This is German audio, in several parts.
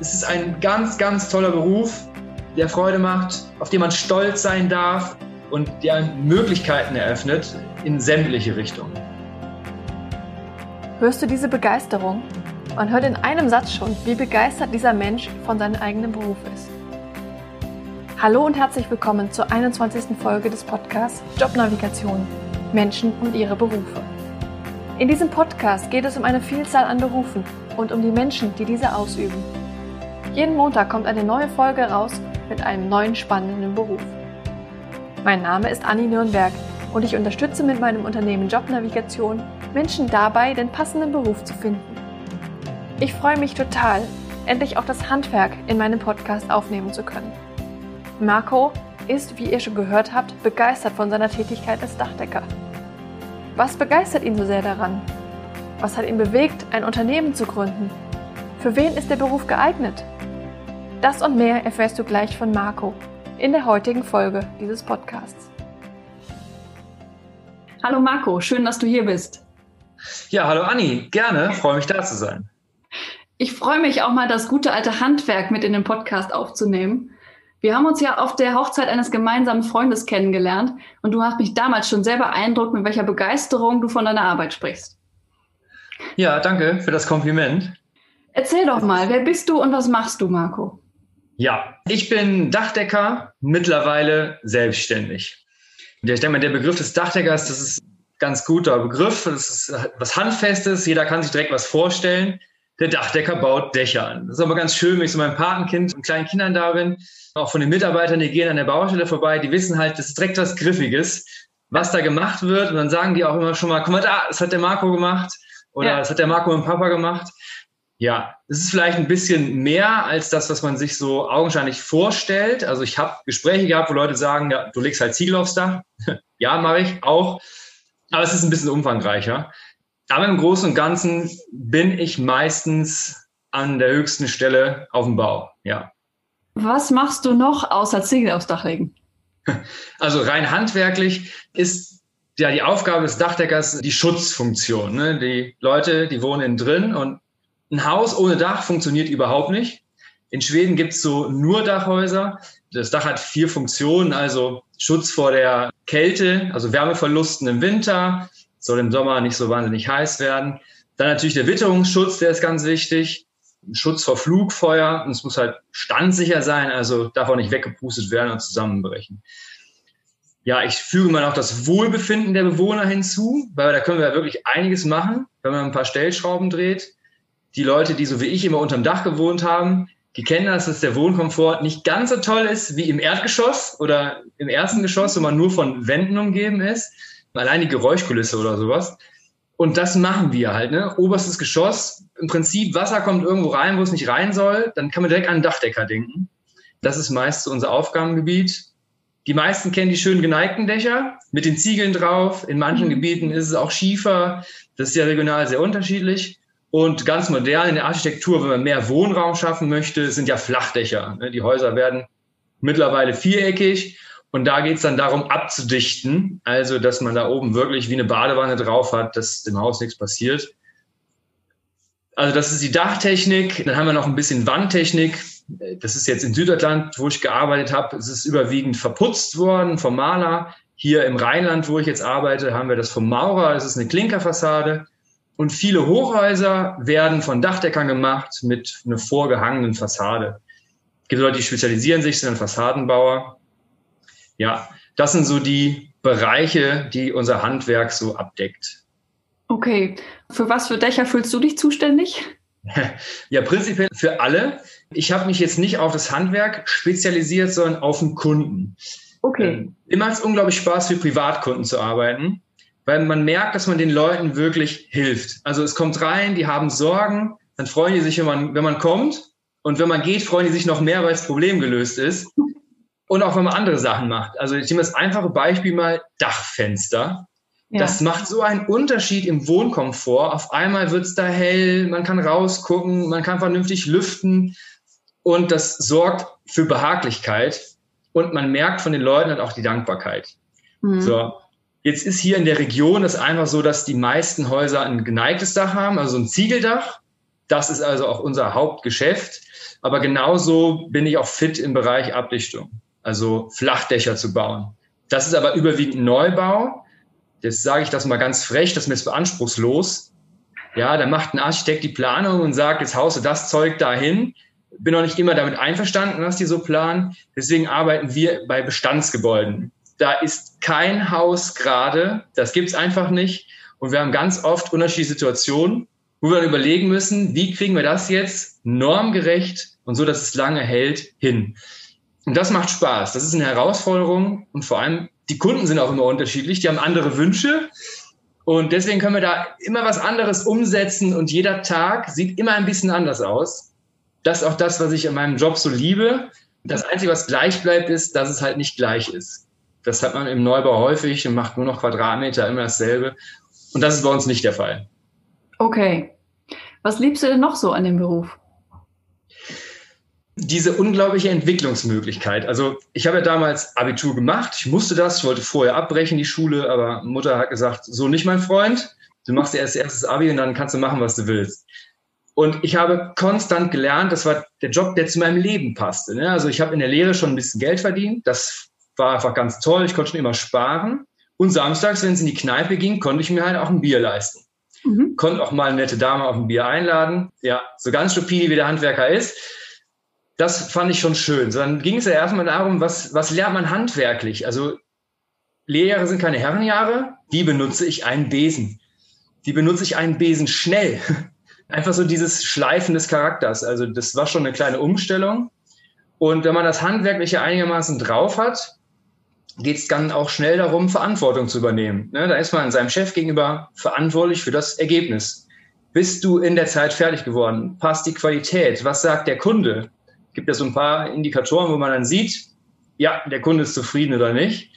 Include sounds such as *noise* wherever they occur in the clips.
Es ist ein ganz, ganz toller Beruf, der Freude macht, auf den man stolz sein darf und der Möglichkeiten eröffnet in sämtliche Richtungen. Hörst du diese Begeisterung? Man hört in einem Satz schon, wie begeistert dieser Mensch von seinem eigenen Beruf ist. Hallo und herzlich willkommen zur 21. Folge des Podcasts Jobnavigation Menschen und ihre Berufe. In diesem Podcast geht es um eine Vielzahl an Berufen und um die Menschen, die diese ausüben. Jeden Montag kommt eine neue Folge raus mit einem neuen spannenden Beruf. Mein Name ist Anni Nürnberg und ich unterstütze mit meinem Unternehmen Jobnavigation Menschen dabei, den passenden Beruf zu finden. Ich freue mich total, endlich auch das Handwerk in meinem Podcast aufnehmen zu können. Marco ist, wie ihr schon gehört habt, begeistert von seiner Tätigkeit als Dachdecker. Was begeistert ihn so sehr daran? Was hat ihn bewegt, ein Unternehmen zu gründen? Für wen ist der Beruf geeignet? Das und mehr erfährst du gleich von Marco in der heutigen Folge dieses Podcasts. Hallo Marco, schön, dass du hier bist. Ja, hallo Anni, gerne, freue mich da zu sein. Ich freue mich auch mal, das gute alte Handwerk mit in den Podcast aufzunehmen. Wir haben uns ja auf der Hochzeit eines gemeinsamen Freundes kennengelernt und du hast mich damals schon sehr beeindruckt, mit welcher Begeisterung du von deiner Arbeit sprichst. Ja, danke für das Kompliment. Erzähl doch mal, wer bist du und was machst du, Marco? Ja, ich bin Dachdecker, mittlerweile selbstständig. Ich denke mal, der Begriff des Dachdeckers, das ist ein ganz guter Begriff. Das ist was Handfestes. Jeder kann sich direkt was vorstellen. Der Dachdecker baut Dächer an. Das ist aber ganz schön, wenn ich so mein Patenkind und kleinen Kindern da bin auch von den Mitarbeitern, die gehen an der Baustelle vorbei, die wissen halt, das ist direkt was Griffiges, was da gemacht wird. Und dann sagen die auch immer schon mal, guck mal da, das hat der Marco gemacht oder ja. das hat der Marco und Papa gemacht. Ja, es ist vielleicht ein bisschen mehr als das, was man sich so augenscheinlich vorstellt. Also ich habe Gespräche gehabt, wo Leute sagen, ja, du legst halt Ziegel aufs Dach. *laughs* ja, mache ich auch. Aber es ist ein bisschen umfangreicher. Aber im Großen und Ganzen bin ich meistens an der höchsten Stelle auf dem Bau. Ja. Was machst du noch außer Ziegel aufs Dach legen? *laughs* Also rein handwerklich ist ja die Aufgabe des Dachdeckers die Schutzfunktion. Ne? Die Leute, die wohnen innen drin und ein Haus ohne Dach funktioniert überhaupt nicht. In Schweden gibt es so nur Dachhäuser. Das Dach hat vier Funktionen, also Schutz vor der Kälte, also Wärmeverlusten im Winter, soll im Sommer nicht so wahnsinnig heiß werden. Dann natürlich der Witterungsschutz, der ist ganz wichtig. Schutz vor Flugfeuer und es muss halt standsicher sein, also darf auch nicht weggepustet werden und zusammenbrechen. Ja, ich füge mal noch das Wohlbefinden der Bewohner hinzu, weil da können wir ja wirklich einiges machen, wenn man ein paar Stellschrauben dreht. Die Leute, die so wie ich immer unterm Dach gewohnt haben, die kennen das, dass der Wohnkomfort nicht ganz so toll ist wie im Erdgeschoss oder im ersten Geschoss, wo man nur von Wänden umgeben ist. Allein die Geräuschkulisse oder sowas. Und das machen wir halt, ne? Oberstes Geschoss. Im Prinzip, Wasser kommt irgendwo rein, wo es nicht rein soll. Dann kann man direkt an den Dachdecker denken. Das ist meist unser Aufgabengebiet. Die meisten kennen die schönen geneigten Dächer mit den Ziegeln drauf. In manchen mhm. Gebieten ist es auch Schiefer. Das ist ja regional sehr unterschiedlich. Und ganz modern in der Architektur, wenn man mehr Wohnraum schaffen möchte, sind ja Flachdächer. Ne? Die Häuser werden mittlerweile viereckig und da geht es dann darum, abzudichten, also dass man da oben wirklich wie eine Badewanne drauf hat, dass dem Haus nichts passiert. Also das ist die Dachtechnik. Dann haben wir noch ein bisschen Wandtechnik. Das ist jetzt in Süddeutschland, wo ich gearbeitet habe. Es ist überwiegend verputzt worden vom Maler. Hier im Rheinland, wo ich jetzt arbeite, haben wir das vom Maurer. Das ist eine Klinkerfassade. Und viele Hochhäuser werden von Dachdeckern gemacht mit einer vorgehangenen Fassade. Es gibt Leute, die spezialisieren sich, sind dann Fassadenbauer. Ja, das sind so die Bereiche, die unser Handwerk so abdeckt. Okay. Für was für Dächer fühlst du dich zuständig? *laughs* Ja, prinzipiell für alle. Ich habe mich jetzt nicht auf das Handwerk spezialisiert, sondern auf den Kunden. Okay. Ähm, immer hat es unglaublich Spaß, für Privatkunden zu arbeiten, weil man merkt, dass man den Leuten wirklich hilft. Also es kommt rein, die haben Sorgen, dann freuen die sich, wenn man, wenn man kommt. Und wenn man geht, freuen die sich noch mehr, weil das Problem gelöst ist. Und auch wenn man andere Sachen macht. Also ich nehme das einfache Beispiel mal Dachfenster. Ja. Das macht so einen Unterschied im Wohnkomfort. Auf einmal wird es da hell, man kann rausgucken, man kann vernünftig lüften und das sorgt für Behaglichkeit und man merkt von den Leuten halt auch die Dankbarkeit. Mhm. So. Jetzt ist hier in der Region das einfach so, dass die meisten Häuser ein geneigtes Dach haben, also ein Ziegeldach. Das ist also auch unser Hauptgeschäft. Aber genauso bin ich auch fit im Bereich Abdichtung, also Flachdächer zu bauen. Das ist aber überwiegend Neubau. Jetzt sage ich das mal ganz frech, das ist mir jetzt beanspruchslos. Ja, da macht ein Architekt die Planung und sagt, jetzt haust du das Zeug dahin. Bin noch nicht immer damit einverstanden, was die so planen. Deswegen arbeiten wir bei Bestandsgebäuden. Da ist kein Haus gerade, das gibt's einfach nicht. Und wir haben ganz oft unterschiedliche Situationen, wo wir dann überlegen müssen, wie kriegen wir das jetzt normgerecht und so, dass es lange hält, hin. Und das macht Spaß. Das ist eine Herausforderung und vor allem die Kunden sind auch immer unterschiedlich. Die haben andere Wünsche und deswegen können wir da immer was anderes umsetzen und jeder Tag sieht immer ein bisschen anders aus. Das ist auch das, was ich in meinem Job so liebe. Das Einzige, was gleich bleibt, ist, dass es halt nicht gleich ist. Das hat man im Neubau häufig und macht nur noch Quadratmeter, immer dasselbe. Und das ist bei uns nicht der Fall. Okay. Was liebst du denn noch so an dem Beruf? Diese unglaubliche Entwicklungsmöglichkeit. Also ich habe ja damals Abitur gemacht. Ich musste das. Ich wollte vorher abbrechen, die Schule. Aber Mutter hat gesagt, so nicht mein Freund. Du machst erst erstes Abi und dann kannst du machen, was du willst. Und ich habe konstant gelernt, das war der Job, der zu meinem Leben passte. Ne? Also ich habe in der Lehre schon ein bisschen Geld verdient. Das war einfach ganz toll. Ich konnte schon immer sparen. Und samstags, wenn es in die Kneipe ging, konnte ich mir halt auch ein Bier leisten. Mhm. Konnte auch mal eine nette Dame auf ein Bier einladen. Ja, so ganz stupide wie der Handwerker ist. Das fand ich schon schön. So, dann ging es ja erstmal darum, was, was lernt man handwerklich? Also Lehrjahre sind keine Herrenjahre. Die benutze ich einen Besen. Die benutze ich einen Besen schnell. *laughs* Einfach so dieses Schleifen des Charakters. Also das war schon eine kleine Umstellung. Und wenn man das Handwerkliche einigermaßen drauf hat, geht es dann auch schnell darum, Verantwortung zu übernehmen. Ne, da ist man seinem Chef gegenüber verantwortlich für das Ergebnis. Bist du in der Zeit fertig geworden? Passt die Qualität? Was sagt der Kunde? Gibt ja so ein paar Indikatoren, wo man dann sieht, ja, der Kunde ist zufrieden oder nicht.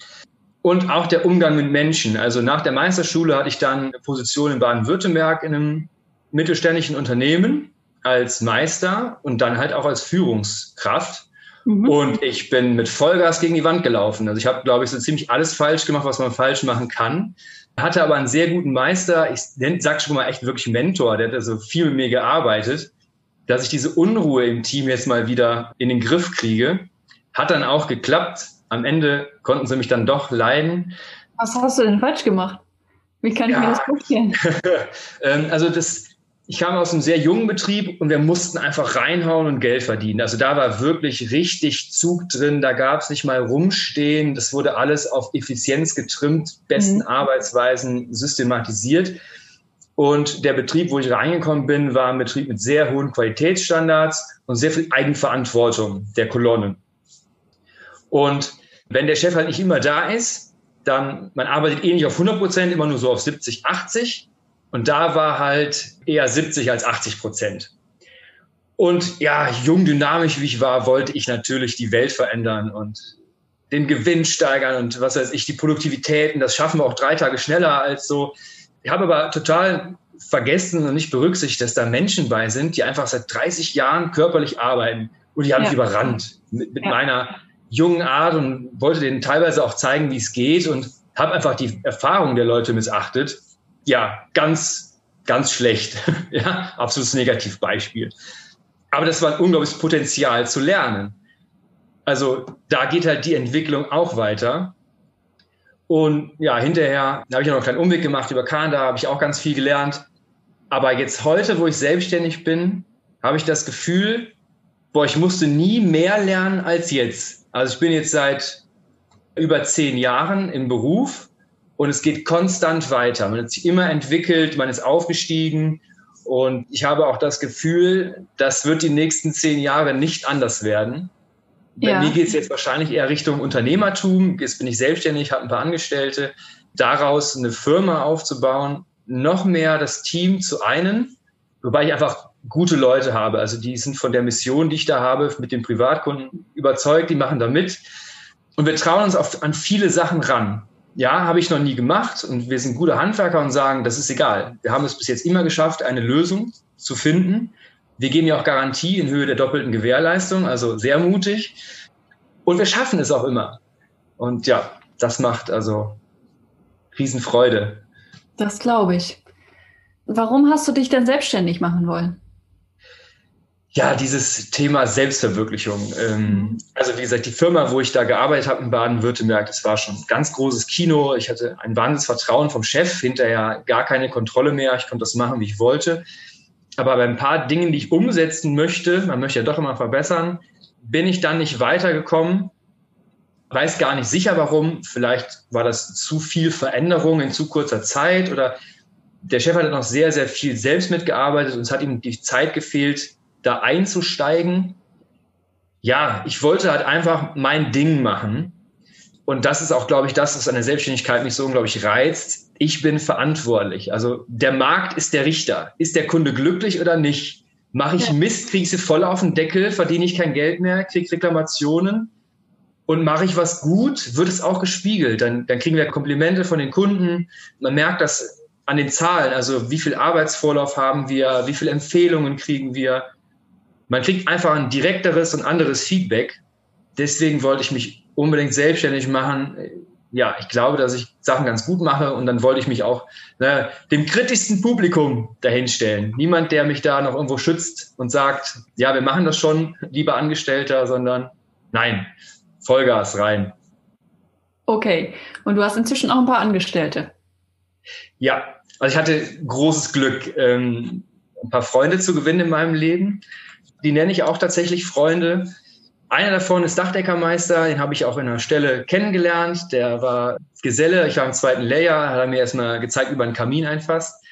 Und auch der Umgang mit Menschen. Also nach der Meisterschule hatte ich dann eine Position in Baden-Württemberg in einem mittelständischen Unternehmen als Meister und dann halt auch als Führungskraft. Mhm. Und ich bin mit Vollgas gegen die Wand gelaufen. Also ich habe, glaube ich, so ziemlich alles falsch gemacht, was man falsch machen kann. Hatte aber einen sehr guten Meister, ich sag schon mal echt wirklich Mentor, der hat also viel mit mir gearbeitet, dass ich diese Unruhe im Team jetzt mal wieder in den Griff kriege. Hat dann auch geklappt. Am Ende konnten sie mich dann doch leiden. Was hast du denn falsch gemacht? Wie kann ich ja. mir das vorstellen? *laughs* Ähm, also das, ich kam aus einem sehr jungen Betrieb und wir mussten einfach reinhauen und Geld verdienen. Also da war wirklich richtig Zug drin. Da gab es nicht mal rumstehen. Das wurde alles auf Effizienz getrimmt, besten mhm. Arbeitsweisen systematisiert. Und der Betrieb, wo ich reingekommen bin, war ein Betrieb mit sehr hohen Qualitätsstandards und sehr viel Eigenverantwortung der Kolonnen. Und wenn der Chef halt nicht immer da ist, dann, man arbeitet eh nicht auf 100 Prozent, immer nur so auf 70, 80 und da war halt eher 70 als 80 Prozent. Und ja, jung, dynamisch wie ich war, wollte ich natürlich die Welt verändern und den Gewinn steigern und was weiß ich, die Produktivitäten. Das schaffen wir auch drei Tage schneller als so. Ich habe aber total vergessen und nicht berücksichtigt, dass da Menschen bei sind, die einfach seit 30 Jahren körperlich arbeiten. Und die haben ja. mich überrannt mit, mit ja. meiner jungen Art und wollte denen teilweise auch zeigen, wie es geht und habe einfach die Erfahrung der Leute missachtet ja, ganz, ganz schlecht. *laughs* ja, absolutes Negativbeispiel. Aber das war ein unglaubliches Potenzial zu lernen. Also da geht halt die Entwicklung auch weiter. Und ja, hinterher habe ich noch einen kleinen Umweg gemacht über Kanada, habe ich auch ganz viel gelernt. Aber jetzt heute, wo ich selbstständig bin, habe ich das Gefühl, boah, ich musste nie mehr lernen als jetzt. Also ich bin jetzt seit über zehn Jahren im Beruf und es geht konstant weiter. Man hat sich immer entwickelt, man ist aufgestiegen und ich habe auch das Gefühl, das wird die nächsten zehn Jahre nicht anders werden. Ja. Bei mir geht es jetzt wahrscheinlich eher Richtung Unternehmertum. Jetzt bin ich selbstständig, habe ein paar Angestellte. Daraus eine Firma aufzubauen, noch mehr das Team zu einen, wobei ich einfach gute Leute habe. Also die sind von der Mission, die ich da habe, mit den Privatkunden überzeugt, die machen da mit. Und wir trauen uns auf, an viele Sachen ran ja, habe ich noch nie gemacht und wir sind gute Handwerker und sagen, das ist egal. Wir haben es bis jetzt immer geschafft, eine Lösung zu finden. Wir geben ja auch Garantie in Höhe der doppelten Gewährleistung, also sehr mutig. Und wir schaffen es auch immer. Und ja, das macht also Riesenfreude. Das glaube ich. Warum hast du dich denn selbstständig machen wollen? Ja, dieses Thema Selbstverwirklichung. Ähm, also wie gesagt, die Firma, wo ich da gearbeitet habe in Baden-Württemberg, das war schon ein ganz großes Kino. Ich hatte ein wahnsinniges Vertrauen vom Chef, hinterher gar keine Kontrolle mehr. Ich konnte das machen, wie ich wollte. Aber bei ein paar Dingen, die ich umsetzen möchte, man möchte ja doch immer verbessern, bin ich dann nicht weitergekommen. Weiß gar nicht sicher warum. Vielleicht war das zu viel Veränderung in zu kurzer Zeit oder der Chef hat noch sehr, sehr viel selbst mitgearbeitet und es hat ihm die Zeit gefehlt, da einzusteigen. Ja, ich wollte halt einfach mein Ding machen. Und das ist auch, glaube ich, das, was an der Selbstständigkeit mich so unglaublich reizt. Ich bin verantwortlich. Also der Markt ist der Richter. Ist der Kunde glücklich oder nicht? Mache ich Mist, kriege ich sie voll auf den Deckel, verdiene ich kein Geld mehr, kriege Reklamationen. Und mache ich was gut, wird es auch gespiegelt. Dann, dann kriegen wir Komplimente von den Kunden. Man merkt das an den Zahlen, also wie viel Arbeitsvorlauf haben wir, wie viele Empfehlungen kriegen wir, man kriegt einfach ein direkteres und anderes Feedback. Deswegen wollte ich mich unbedingt selbstständig machen. Ja, ich glaube, dass ich Sachen ganz gut mache und dann wollte ich mich auch ne, dem kritischsten Publikum dahinstellen. Niemand, der mich da noch irgendwo schützt und sagt, ja, wir machen das schon, lieber Angestellter, sondern nein, Vollgas rein. Okay, und du hast inzwischen auch ein paar Angestellte. Ja, also ich hatte großes Glück, ähm, ein paar Freunde zu gewinnen in meinem Leben die nenne ich auch tatsächlich Freunde. Einer davon ist Dachdeckermeister, den habe ich auch in einer Stelle kennengelernt. Der war Geselle, ich war im zweiten Layer, hat er mir erstmal gezeigt, über einen Kamin einfasst.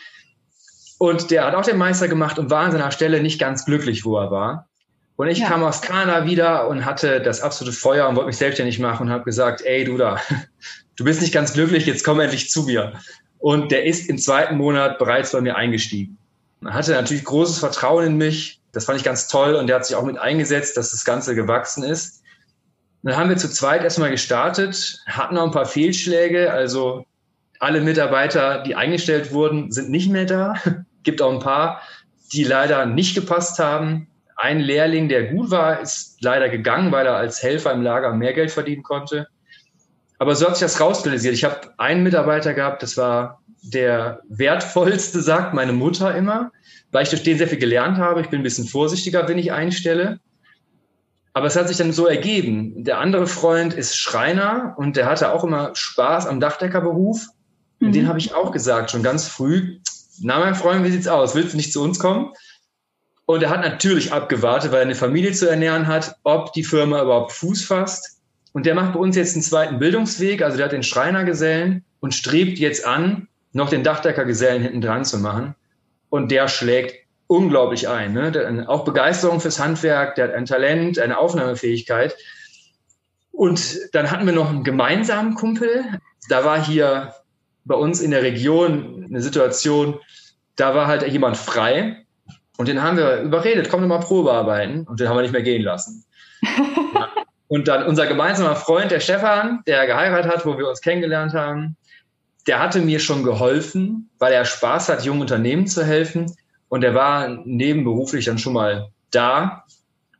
Und der hat auch den Meister gemacht und war an seiner Stelle nicht ganz glücklich, wo er war. Und ich ja. kam aus Kanada wieder und hatte das absolute Feuer und wollte mich selbstständig machen und habe gesagt, ey du da, *laughs* du bist nicht ganz glücklich, jetzt komm endlich zu mir. Und der ist im zweiten Monat bereits bei mir eingestiegen. Er hatte natürlich großes Vertrauen in mich, das fand ich ganz toll und der hat sich auch mit eingesetzt, dass das Ganze gewachsen ist. Dann haben wir zu zweit erstmal gestartet, hatten noch ein paar Fehlschläge, also alle Mitarbeiter, die eingestellt wurden, sind nicht mehr da. *laughs* Gibt auch ein paar, die leider nicht gepasst haben. Ein Lehrling, der gut war, ist leider gegangen, weil er als Helfer im Lager mehr Geld verdienen konnte. Aber so hat sich das rauskristallisiert. Ich habe einen Mitarbeiter gehabt, das war der wertvollste, sagt meine Mutter immer weil ich durch den sehr viel gelernt habe. Ich bin ein bisschen vorsichtiger, wenn ich einstelle. Aber es hat sich dann so ergeben. Der andere Freund ist Schreiner und der hatte auch immer Spaß am Dachdeckerberuf. Mhm. Und den habe ich auch gesagt, schon ganz früh. Na, mein Freund, wie sieht's aus? Willst du nicht zu uns kommen? Und er hat natürlich abgewartet, weil er eine Familie zu ernähren hat, ob die Firma überhaupt Fuß fasst. Und der macht bei uns jetzt einen zweiten Bildungsweg. Also der hat den Schreinergesellen und strebt jetzt an, noch den Dachdeckergesellen hinten dran zu machen und der schlägt unglaublich ein. Ne? Der auch Begeisterung fürs Handwerk, der hat ein Talent, eine Aufnahmefähigkeit. Und dann hatten wir noch einen gemeinsamen Kumpel. Da war hier bei uns in der Region eine Situation, da war halt jemand frei. Und den haben wir überredet, komm doch mal Probe arbeiten. Und den haben wir nicht mehr gehen lassen. *laughs* Und dann unser gemeinsamer Freund, der Stefan, der geheiratet hat, wo wir uns kennengelernt haben, der hatte mir schon geholfen, weil er Spaß hat, jungen Unternehmen zu helfen. Und er war nebenberuflich dann schon mal da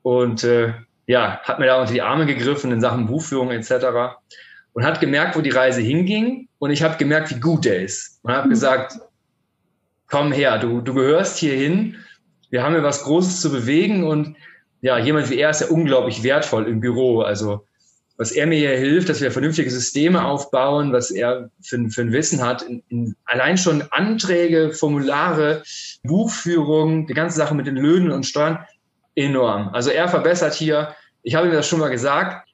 und äh, ja, hat mir da unter die Arme gegriffen in Sachen Buchführung etc. und hat gemerkt, wo die Reise hinging. Und ich habe gemerkt, wie gut er ist. Und habe mhm. gesagt, komm her, du, du gehörst hier hin. Wir haben hier was Großes zu bewegen. Und ja, jemand wie er ist ja unglaublich wertvoll im Büro. Also was er mir hier hilft, dass wir vernünftige Systeme aufbauen, was er für, für ein Wissen hat, in, in allein schon Anträge, Formulare, Buchführung, die ganze Sache mit den Löhnen und Steuern, enorm. Also er verbessert hier, ich habe ihm das schon mal gesagt,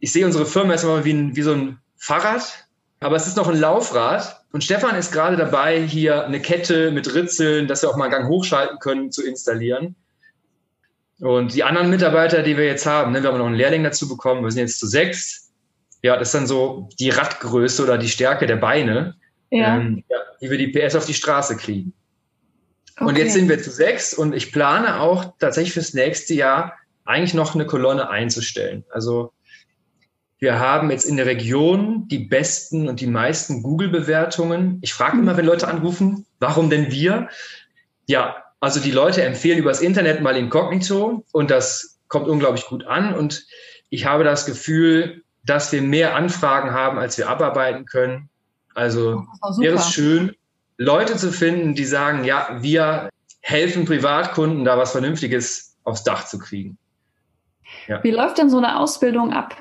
ich sehe unsere Firma erstmal wie, ein, wie so ein Fahrrad, aber es ist noch ein Laufrad. Und Stefan ist gerade dabei, hier eine Kette mit Ritzeln, dass wir auch mal einen Gang hochschalten können, zu installieren. Und die anderen Mitarbeiter, die wir jetzt haben, ne, wir haben noch einen Lehrling dazu bekommen, wir sind jetzt zu sechs. Ja, das ist dann so die Radgröße oder die Stärke der Beine, ja. Ähm, ja, wie wir die PS auf die Straße kriegen. Okay. Und jetzt sind wir zu sechs und ich plane auch tatsächlich fürs nächste Jahr eigentlich noch eine Kolonne einzustellen. Also wir haben jetzt in der Region die besten und die meisten Google-Bewertungen. Ich frage immer, wenn Leute anrufen, warum denn wir? Ja, also die Leute empfehlen übers Internet mal Inkognito und das kommt unglaublich gut an. Und ich habe das Gefühl, dass wir mehr Anfragen haben, als wir abarbeiten können. Also wäre es schön, Leute zu finden, die sagen, ja, wir helfen Privatkunden, da was Vernünftiges aufs Dach zu kriegen. Ja. Wie läuft denn so eine Ausbildung ab?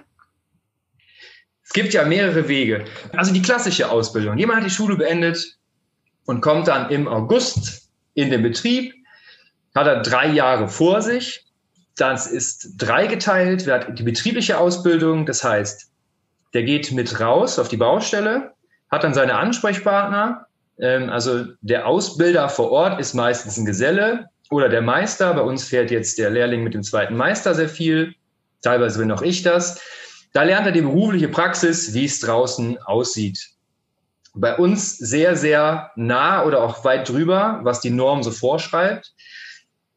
Es gibt ja mehrere Wege. Also die klassische Ausbildung. Jemand hat die Schule beendet und kommt dann im August in den Betrieb, hat er drei Jahre vor sich. Das ist dreigeteilt. Wer hat die betriebliche Ausbildung, das heißt, der geht mit raus auf die Baustelle, hat dann seine Ansprechpartner. Ähm, also der Ausbilder vor Ort ist meistens ein Geselle oder der Meister. Bei uns fährt jetzt der Lehrling mit dem zweiten Meister sehr viel. Teilweise bin auch ich das. Da lernt er die berufliche Praxis, wie es draußen aussieht. Bei uns sehr, sehr nah oder auch weit drüber, was die Norm so vorschreibt.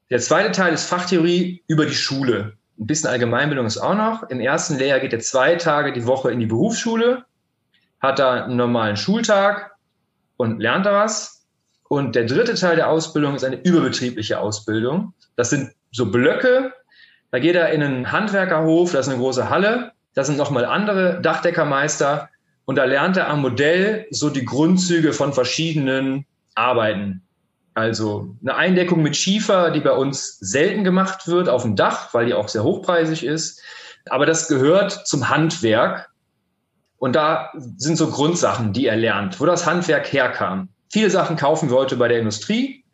Der zweite Teil ist Fachtheorie über die Schule. Ein bisschen Allgemeinbildung ist auch noch. Im ersten Lehrjahr geht er zwei Tage die Woche in die Berufsschule, hat da einen normalen Schultag und lernt da was. Und der dritte Teil der Ausbildung ist eine überbetriebliche Ausbildung. Das sind so Blöcke. Da geht er in einen Handwerkerhof, das ist eine große Halle. Da sind nochmal andere Dachdeckermeister. Und da lernt er am Modell so die Grundzüge von verschiedenen Arbeiten. Also eine Eindeckung mit Schiefer, die bei uns selten gemacht wird auf dem Dach, weil die auch sehr hochpreisig ist. Aber das gehört zum Handwerk. Und da sind so Grundsachen, die er lernt, wo das Handwerk herkam. Viele Sachen kaufen wir heute bei der Industrie.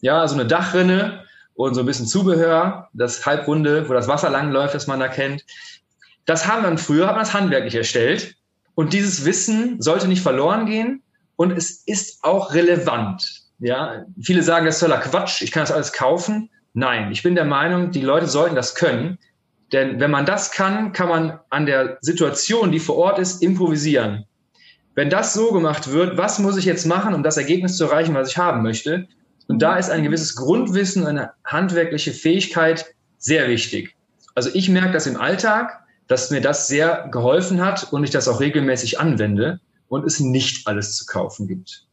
Ja, so eine Dachrinne und so ein bisschen Zubehör, das Halbrunde, wo das Wasser langläuft, das man da kennt. Das haben wir früher, hat man das handwerklich erstellt. Und dieses Wissen sollte nicht verloren gehen. Und es ist auch relevant. Ja, viele sagen, das ist toller Quatsch, ich kann das alles kaufen. Nein, ich bin der Meinung, die Leute sollten das können. Denn wenn man das kann, kann man an der Situation, die vor Ort ist, improvisieren. Wenn das so gemacht wird, was muss ich jetzt machen, um das Ergebnis zu erreichen, was ich haben möchte? Und da ist ein gewisses Grundwissen, eine handwerkliche Fähigkeit sehr wichtig. Also ich merke das im Alltag, dass mir das sehr geholfen hat und ich das auch regelmäßig anwende und es nicht alles zu kaufen gibt.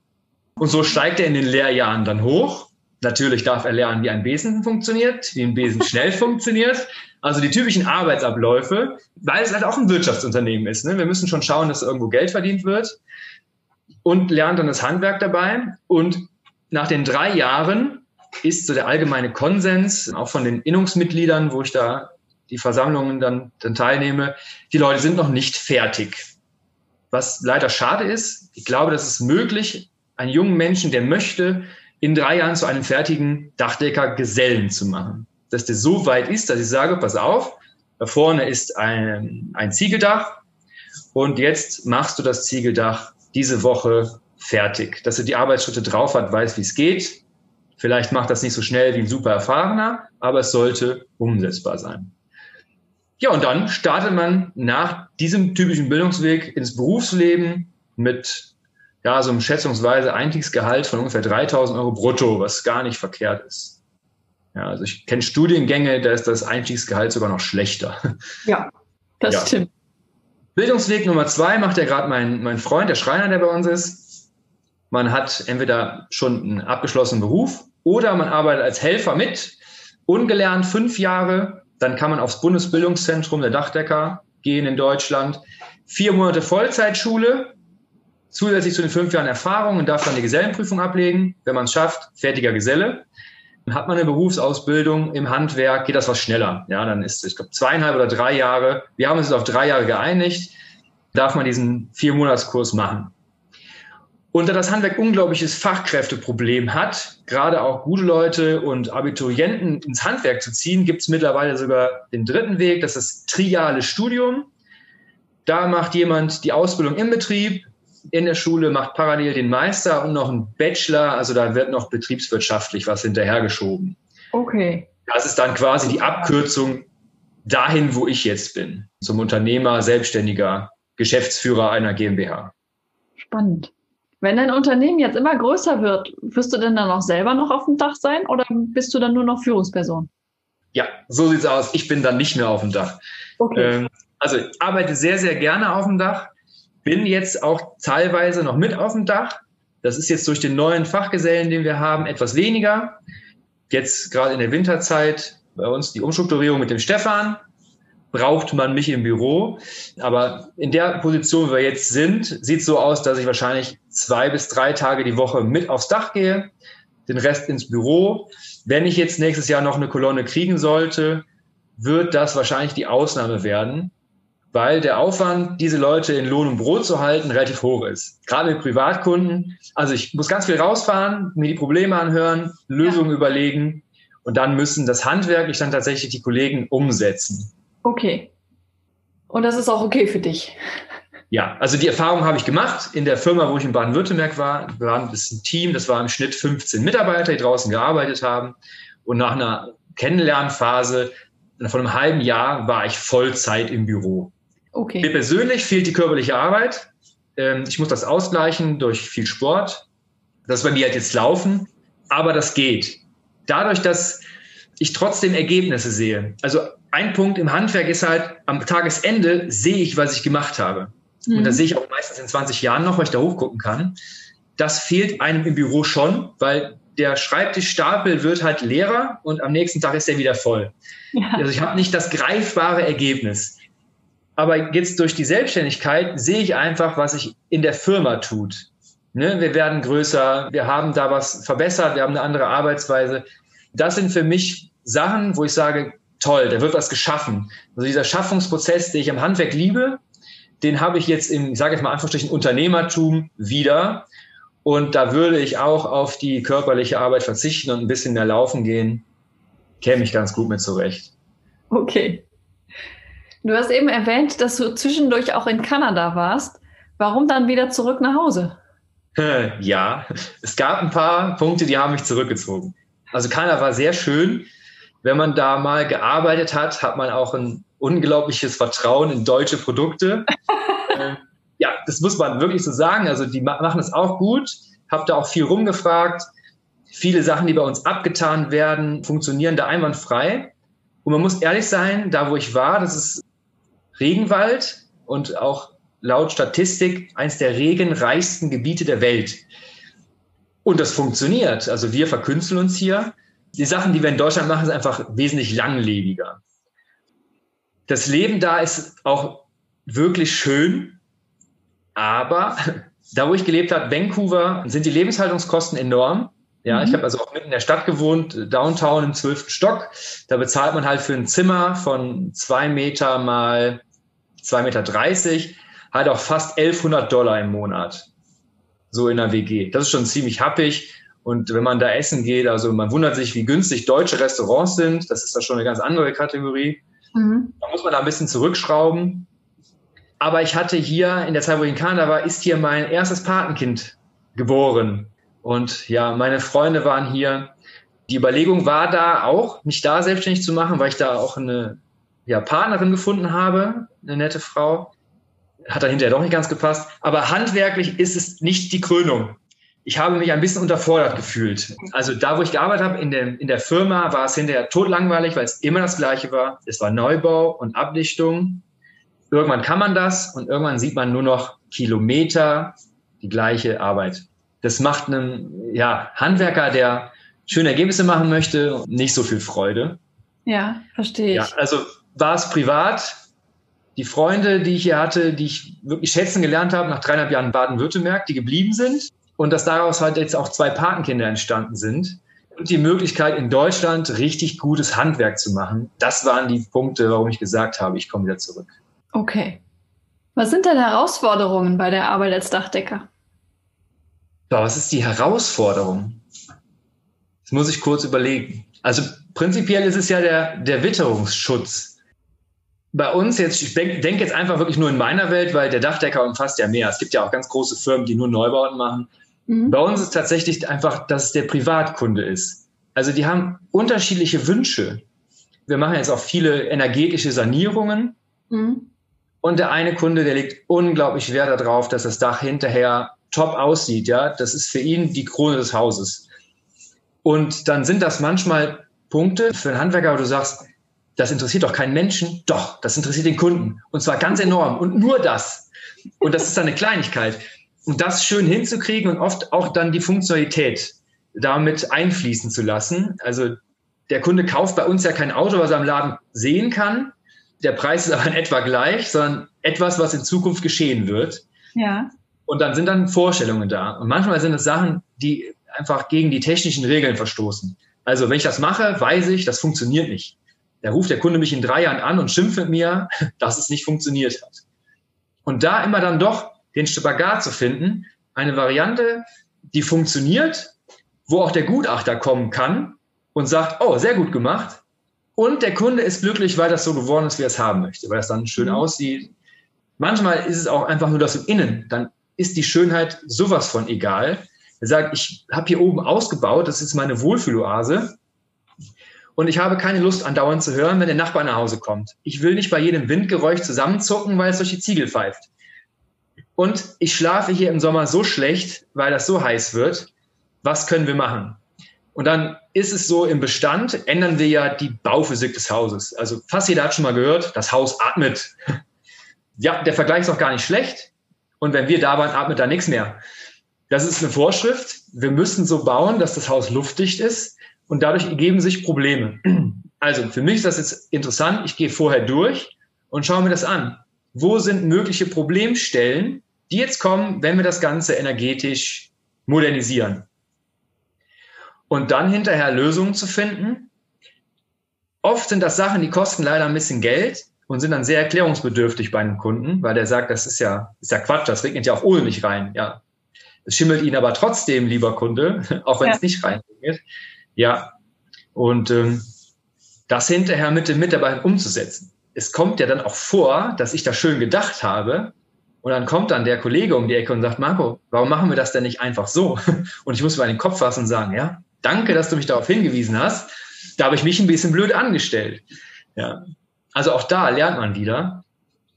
Und so steigt er in den Lehrjahren dann hoch. Natürlich darf er lernen, wie ein Besen funktioniert, wie ein Besen *laughs* schnell funktioniert. Also die typischen Arbeitsabläufe, weil es halt auch ein Wirtschaftsunternehmen ist. Ne? Wir müssen schon schauen, dass irgendwo Geld verdient wird. Und lernt dann das Handwerk dabei. Und nach den drei Jahren ist so der allgemeine Konsens, auch von den Innungsmitgliedern, wo ich da die Versammlungen dann, dann teilnehme, die Leute sind noch nicht fertig. Was leider schade ist, ich glaube, das ist möglich, einen jungen Menschen, der möchte, in drei Jahren zu einem fertigen Dachdecker Gesellen zu machen. Dass der so weit ist, dass ich sage, pass auf, da vorne ist ein, ein Ziegeldach und jetzt machst du das Ziegeldach diese Woche fertig. Dass er die Arbeitsschritte drauf hat, weiß, wie es geht. Vielleicht macht das nicht so schnell wie ein super erfahrener, aber es sollte umsetzbar sein. Ja, und dann startet man nach diesem typischen Bildungsweg ins Berufsleben mit ja, so einem schätzungsweise Einstiegsgehalt von ungefähr 3000 Euro brutto, was gar nicht verkehrt ist. Ja, also ich kenne Studiengänge, da ist das Einstiegsgehalt sogar noch schlechter. *laughs* Ja, das ja. stimmt. Bildungsweg Nummer zwei macht ja gerade mein, mein Freund, der Schreiner, der bei uns ist. Man hat entweder schon einen abgeschlossenen Beruf oder man arbeitet als Helfer mit, ungelernt fünf Jahre. Dann kann man aufs Bundesbildungszentrum der Dachdecker gehen in Deutschland. Vier Monate Vollzeitschule, zusätzlich zu den fünf Jahren Erfahrung und darf dann die Gesellenprüfung ablegen. Wenn man es schafft, fertiger Geselle. Hat man eine Berufsausbildung im Handwerk, geht das was schneller. Ja, dann ist, ich glaube, zweieinhalb oder drei Jahre. Wir haben uns auf drei Jahre geeinigt. Darf man diesen vier Monatskurs machen. Und da das Handwerk unglaubliches Fachkräfteproblem hat, gerade auch gute Leute und Abiturienten ins Handwerk zu ziehen, gibt es mittlerweile sogar den dritten Weg, das ist das triale Studium. Da macht jemand die Ausbildung im Betrieb, in der Schule, macht parallel den Meister und noch einen Bachelor. Also da wird noch betriebswirtschaftlich was hinterhergeschoben. Okay. Das ist dann quasi die Abkürzung dahin, wo ich jetzt bin. Zum Unternehmer, Selbstständiger, Geschäftsführer einer GmbH. Spannend. Wenn dein Unternehmen jetzt immer größer wird, wirst du denn dann auch selber noch auf dem Dach sein oder bist du dann nur noch Führungsperson? Ja, so sieht's aus. Ich bin dann nicht mehr auf dem Dach. Okay. Ähm, also ich arbeite sehr, sehr gerne auf dem Dach bin jetzt auch teilweise noch mit auf dem Dach. Das ist jetzt durch den neuen Fachgesellen, den wir haben, etwas weniger. Jetzt gerade in der Winterzeit bei uns die Umstrukturierung mit dem Stefan braucht man mich im Büro. Aber in der Position, wo wir jetzt sind, sieht so aus, dass ich wahrscheinlich zwei bis drei Tage die Woche mit aufs Dach gehe. den Rest ins Büro. Wenn ich jetzt nächstes Jahr noch eine Kolonne kriegen sollte, wird das wahrscheinlich die Ausnahme werden, weil der Aufwand, diese Leute in Lohn und Brot zu halten, relativ hoch ist. Gerade mit Privatkunden. Also ich muss ganz viel rausfahren, mir die Probleme anhören, Lösungen ja. überlegen und dann müssen das handwerklich dann tatsächlich die Kollegen umsetzen. Okay. Und das ist auch okay für dich. Ja, also die Erfahrung habe ich gemacht in der Firma, wo ich in Baden-Württemberg war. Wir waren das ein Team, das war im Schnitt 15 Mitarbeiter, die draußen gearbeitet haben. Und nach einer Kennenlernphase von einem halben Jahr war ich Vollzeit im Büro. Okay. Mir persönlich fehlt die körperliche Arbeit. Ähm, ich muss das ausgleichen durch viel Sport. Das ist bei mir halt jetzt Laufen, aber das geht. Dadurch, dass ich trotzdem Ergebnisse sehe. Also ein Punkt im Handwerk ist halt, am Tagesende sehe ich, was ich gemacht habe. Mhm. Und das sehe ich auch meistens in 20 Jahren noch, weil ich da hochgucken kann. Das fehlt einem im Büro schon, weil der Schreibtischstapel wird halt leerer und am nächsten Tag ist er wieder voll. Ja. Also ich habe nicht das greifbare Ergebnis. Aber jetzt durch die Selbstständigkeit sehe ich einfach, was sich in der Firma tut. Ne? Wir werden größer, wir haben da was verbessert, wir haben eine andere Arbeitsweise. Das sind für mich Sachen, wo ich sage, toll, da wird was geschaffen. Also dieser Schaffungsprozess, den ich am Handwerk liebe, den habe ich jetzt im, ich sage jetzt mal ein Unternehmertum wieder. Und da würde ich auch auf die körperliche Arbeit verzichten und ein bisschen mehr laufen gehen. Käme ich ganz gut mit zurecht. Okay. Du hast eben erwähnt, dass du zwischendurch auch in Kanada warst. Warum dann wieder zurück nach Hause? *laughs* Ja, es gab ein paar Punkte, die haben mich zurückgezogen. Also Kanada war sehr schön. Wenn man da mal gearbeitet hat, hat man auch ein unglaubliches Vertrauen in deutsche Produkte. *laughs* ähm, ja, das muss man wirklich so sagen. Also die machen es auch gut. Hab da auch viel rumgefragt. Viele Sachen, die bei uns abgetan werden, funktionieren da einwandfrei. Und man muss ehrlich sein, da wo ich war, das ist Regenwald und auch laut Statistik eines der regenreichsten Gebiete der Welt. Und das funktioniert. Also wir verkünsteln uns hier. Die Sachen, die wir in Deutschland machen, sind einfach wesentlich langlebiger das Leben da ist auch wirklich schön, aber *laughs* da, wo ich gelebt habe, Vancouver, sind die Lebenshaltungskosten enorm. Ja, mhm. ich habe also auch mitten in der Stadt gewohnt, Downtown im zwölften Stock. Da bezahlt man halt für ein Zimmer von zwei Meter mal zwei Meter dreißig halt auch fast 1100 Dollar im Monat. So in der WG. Das ist schon ziemlich happig. Und wenn man da essen geht, also man wundert sich, wie günstig deutsche Restaurants sind. Das ist da schon eine ganz andere Kategorie. Mhm. Da muss man da ein bisschen zurückschrauben. Aber ich hatte hier, in der Zeit, wo ich in Kanada war, ist hier mein erstes Patenkind geboren. Und ja, meine Freunde waren hier. Die Überlegung war da auch, mich da selbstständig zu machen, weil ich da auch eine ja, Partnerin gefunden habe, eine nette Frau. Hat dann hinterher doch nicht ganz gepasst. Aber handwerklich ist es nicht die Krönung ich habe mich ein bisschen unterfordert gefühlt. Also da, wo ich gearbeitet habe, in, dem, in der Firma, war es hinterher totlangweilig, weil es immer das Gleiche war. Es war Neubau und Abdichtung. Irgendwann kann man das und irgendwann sieht man nur noch Kilometer die gleiche Arbeit. Das macht einem ja, Handwerker, der schöne Ergebnisse machen möchte, nicht so viel Freude. Ja, verstehe ich. Ja, also war es privat. Die Freunde, die ich hier hatte, die ich wirklich schätzen gelernt habe nach dreieinhalb Jahren Baden-Württemberg, die geblieben sind, und dass daraus halt jetzt auch zwei Patenkinder entstanden sind. Und die Möglichkeit in Deutschland richtig gutes Handwerk zu machen, das waren die Punkte, warum ich gesagt habe, ich komme wieder zurück. Okay. Was sind denn Herausforderungen bei der Arbeit als Dachdecker? Ja, was ist die Herausforderung? Das muss ich kurz überlegen. Also prinzipiell ist es ja der, der Witterungsschutz. Bei uns jetzt, ich denke denk jetzt einfach wirklich nur in meiner Welt, weil der Dachdecker umfasst ja mehr. Es gibt ja auch ganz große Firmen, die nur Neubauten machen. Mhm. Bei uns ist tatsächlich einfach, dass es der Privatkunde ist. Also die haben unterschiedliche Wünsche. Wir machen jetzt auch viele energetische Sanierungen. Mhm. Und der eine Kunde, der legt unglaublich Wert darauf, dass das Dach hinterher top aussieht. Ja, das ist für ihn die Krone des Hauses. Und dann sind das manchmal Punkte für einen Handwerker, wo du sagst, das interessiert doch keinen Menschen. Doch, das interessiert den Kunden. Und zwar ganz enorm. Und nur das. Und das ist dann eine Kleinigkeit. Und das schön hinzukriegen und oft auch dann die Funktionalität damit einfließen zu lassen. Also der Kunde kauft bei uns ja kein Auto, was er am Laden sehen kann. Der Preis ist aber in etwa gleich, sondern etwas, was in Zukunft geschehen wird. Ja. Und dann sind dann Vorstellungen da. Und manchmal sind es Sachen, die einfach gegen die technischen Regeln verstoßen. Also wenn ich das mache, weiß ich, das funktioniert nicht. Da ruft der Kunde mich in drei Jahren an und schimpft mit mir, *laughs* dass es nicht funktioniert hat. Und da immer dann doch den Spagat zu finden, eine Variante, die funktioniert, wo auch der Gutachter kommen kann und sagt, oh, sehr gut gemacht. Und der Kunde ist glücklich, weil das so geworden ist, wie er es haben möchte, weil es dann schön mhm. aussieht. Manchmal ist es auch einfach nur das im Innen. Dann ist die Schönheit sowas von egal. Er sagt, ich habe hier oben ausgebaut, das ist meine Wohlfühloase. Und ich habe keine Lust, andauernd zu hören, wenn der Nachbar nach Hause kommt. Ich will nicht bei jedem Windgeräusch zusammenzucken, weil es durch die Ziegel pfeift. Und ich schlafe hier im Sommer so schlecht, weil das so heiß wird. Was können wir machen? Und dann ist es so, im Bestand ändern wir ja die Bauphysik des Hauses. Also fast jeder hat schon mal gehört, das Haus atmet. Ja, der Vergleich ist auch gar nicht schlecht. Und wenn wir da waren, atmet da nichts mehr. Das ist eine Vorschrift. Wir müssen so bauen, dass das Haus luftdicht ist und dadurch ergeben sich Probleme. Also für mich ist das jetzt interessant. Ich gehe vorher durch und schaue mir das an. Wo sind mögliche Problemstellen, die jetzt kommen, wenn wir das Ganze energetisch modernisieren? Und dann hinterher Lösungen zu finden. Oft sind das Sachen, die kosten leider ein bisschen Geld und sind dann sehr erklärungsbedürftig bei einem Kunden, weil der sagt, das ist ja, ist ja Quatsch, das regnet ja auch ohne mich rein. Ja, es schimmelt Ihnen aber trotzdem, lieber Kunde, *laughs* auch wenn ja. es nicht reingeht. Ja, und ähm, das hinterher mit den Mitarbeitern umzusetzen. Es kommt ja dann auch vor, dass ich das schön gedacht habe. Und dann kommt dann der Kollege um die Ecke und sagt, Marco, warum machen wir das denn nicht einfach so? *laughs* Und ich muss mir den Kopf fassen und sagen, ja, danke, dass du mich darauf hingewiesen hast. Da habe ich mich ein bisschen blöd angestellt. Ja. Also auch da lernt man wieder.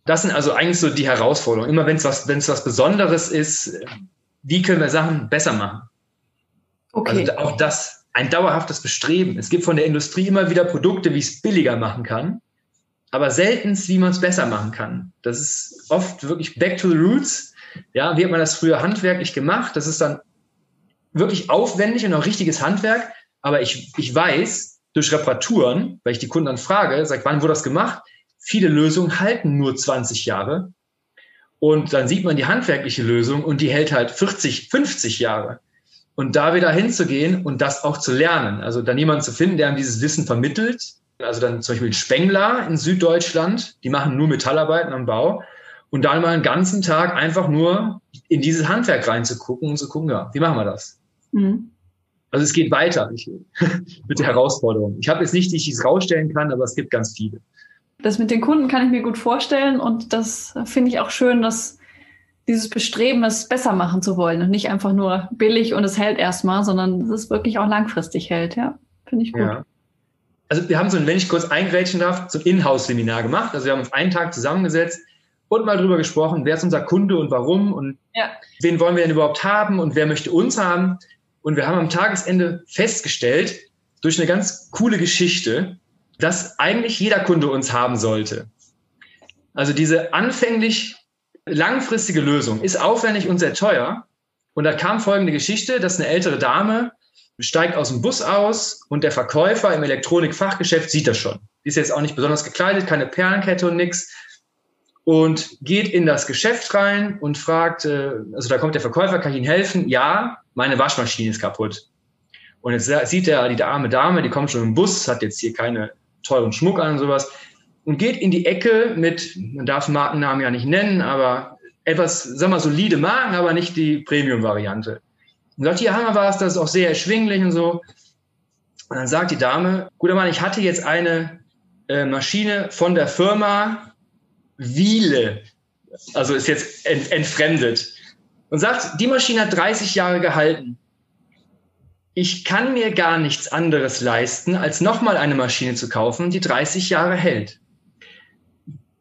Das sind also eigentlich so die Herausforderungen. Immer wenn es was, wenn es was Besonderes ist, wie können wir Sachen besser machen? Okay. Also auch das, ein dauerhaftes Bestreben. Es gibt von der Industrie immer wieder Produkte, wie es billiger machen kann, aber selten, wie man es besser machen kann. Das ist oft wirklich back to the roots. Ja, wie hat man das früher handwerklich gemacht? Das ist dann wirklich aufwendig und auch richtiges Handwerk. Aber ich, ich weiß durch Reparaturen, weil ich die Kunden dann frage, sag, wann wurde das gemacht? Viele Lösungen halten nur 20 Jahre. Und dann sieht man die handwerkliche Lösung und die hält halt 40, 50 Jahre. Und da wieder hinzugehen und das auch zu lernen. Also dann jemanden zu finden, der einem dieses Wissen vermittelt. Also dann zum Beispiel Spengler in Süddeutschland, die machen nur Metallarbeiten am Bau. Und dann mal einen ganzen Tag einfach nur in dieses Handwerk reinzugucken und zu gucken, ja, wie machen wir das? Mhm. Also es geht weiter ich, *laughs* mit der Herausforderung. Ich habe jetzt nicht, die ich es rausstellen kann, aber es gibt ganz viele. Das mit den Kunden kann ich mir gut vorstellen und das finde ich auch schön, dass dieses Bestreben, es besser machen zu wollen und nicht einfach nur billig und es hält erstmal, sondern dass es wirklich auch langfristig hält. Ja, finde ich gut. Ja. Also wir haben so ein, wenn ich kurz eingrätschen darf, so ein Inhouse-Seminar gemacht. Also wir haben uns einen Tag zusammengesetzt und mal drüber gesprochen, wer ist unser Kunde und warum und ja. wen wollen wir denn überhaupt haben und wer möchte uns haben. Und wir haben am Tagesende festgestellt, durch eine ganz coole Geschichte, dass eigentlich jeder Kunde uns haben sollte. Also diese anfänglich langfristige Lösung ist aufwendig und sehr teuer. Und da kam folgende Geschichte, dass eine ältere Dame steigt aus dem Bus aus und der Verkäufer im Elektronikfachgeschäft sieht das schon. Ist jetzt auch nicht besonders gekleidet, keine Perlenkette und nix. Und geht in das Geschäft rein und fragt, äh, also da kommt der Verkäufer, kann ich Ihnen helfen? Ja, meine Waschmaschine ist kaputt. Und jetzt sieht er die arme Dame, die kommt schon im Bus, hat jetzt hier keine teuren Schmuck an und sowas und geht in die Ecke mit, man darf Markennamen ja nicht nennen, aber etwas, sag mal, solide Marken, aber nicht die Premium-Variante. Und sagt, hier haben wir was, das ist auch sehr erschwinglich und so. Und dann sagt die Dame, guter Mann, ich hatte jetzt eine äh, Maschine von der Firma Wiele, also ist jetzt ent entfremdet, und sagt, die Maschine hat 30 Jahre gehalten ich kann mir gar nichts anderes leisten, als nochmal eine Maschine zu kaufen, die 30 Jahre hält.